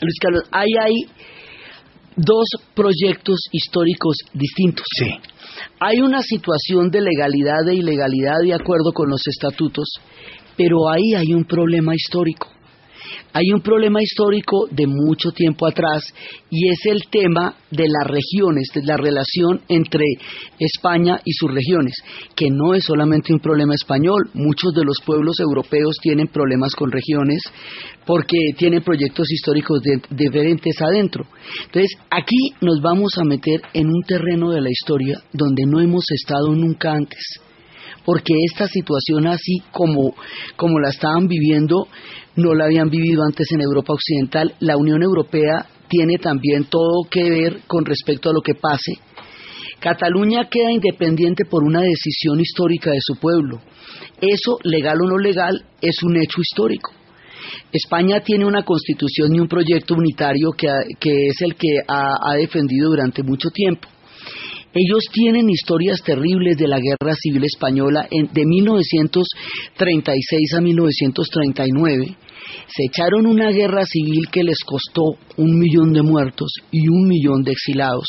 Luis Carlos, ahí hay dos proyectos históricos distintos. Sí. Hay una situación de legalidad e ilegalidad de acuerdo con los estatutos, pero ahí hay un problema histórico. Hay un problema histórico de mucho tiempo atrás y es el tema de las regiones, de la relación entre España y sus regiones, que no es solamente un problema español, muchos de los pueblos europeos tienen problemas con regiones porque tienen proyectos históricos diferentes adentro. Entonces, aquí nos vamos a meter en un terreno de la historia donde no hemos estado nunca antes porque esta situación así como, como la estaban viviendo no la habían vivido antes en Europa Occidental. La Unión Europea tiene también todo que ver con respecto a lo que pase. Cataluña queda independiente por una decisión histórica de su pueblo. Eso, legal o no legal, es un hecho histórico. España tiene una constitución y un proyecto unitario que, es el que ha defendido durante mucho tiempo. Ellos tienen historias terribles de la Guerra Civil Española de 1936 a 1939. Se echaron una guerra civil que les costó un millón de muertos y un millón de exilados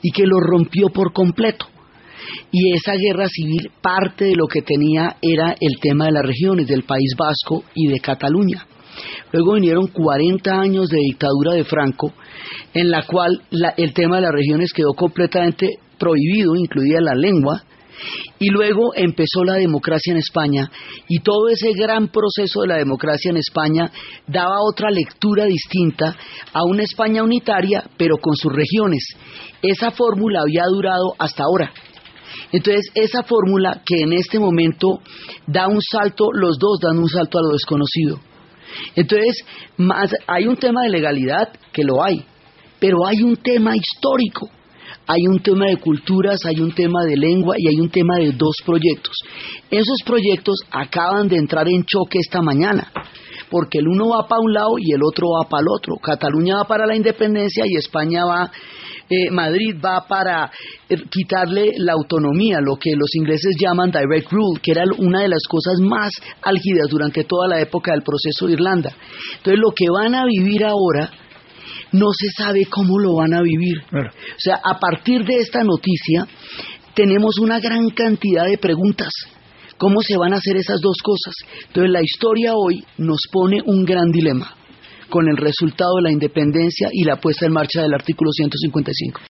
y que los rompió por completo. Y esa guerra civil, parte de lo que tenía era el tema de las regiones del País Vasco y de Cataluña. Luego vinieron 40 años de dictadura de Franco, en la cual el tema de las regiones quedó completamente prohibido, incluida la lengua, y luego empezó la democracia en España y todo ese gran proceso de la democracia en España daba otra lectura distinta a una España unitaria pero con sus regiones. Esa fórmula había durado hasta ahora. Entonces, esa fórmula que en este momento da un salto, los dos dan un salto a lo desconocido. Entonces, más, hay un tema de legalidad, que lo hay, pero hay un tema histórico hay un tema de culturas, hay un tema de lengua y hay un tema de dos proyectos. Esos proyectos acaban de entrar en choque esta mañana, porque el uno va para un lado y el otro va para el otro. Cataluña va para la independencia y España va, eh, Madrid va para eh, quitarle la autonomía, lo que los ingleses llaman direct rule, que era una de las cosas más álgidas durante toda la época del proceso de Irlanda. Entonces lo que van a vivir ahora no se sabe cómo lo van a vivir. O sea, a partir de esta noticia tenemos una gran cantidad de preguntas. ¿Cómo se van a hacer esas dos cosas? Entonces la historia hoy nos pone un gran dilema con el resultado de la independencia y la puesta en marcha del artículo 155.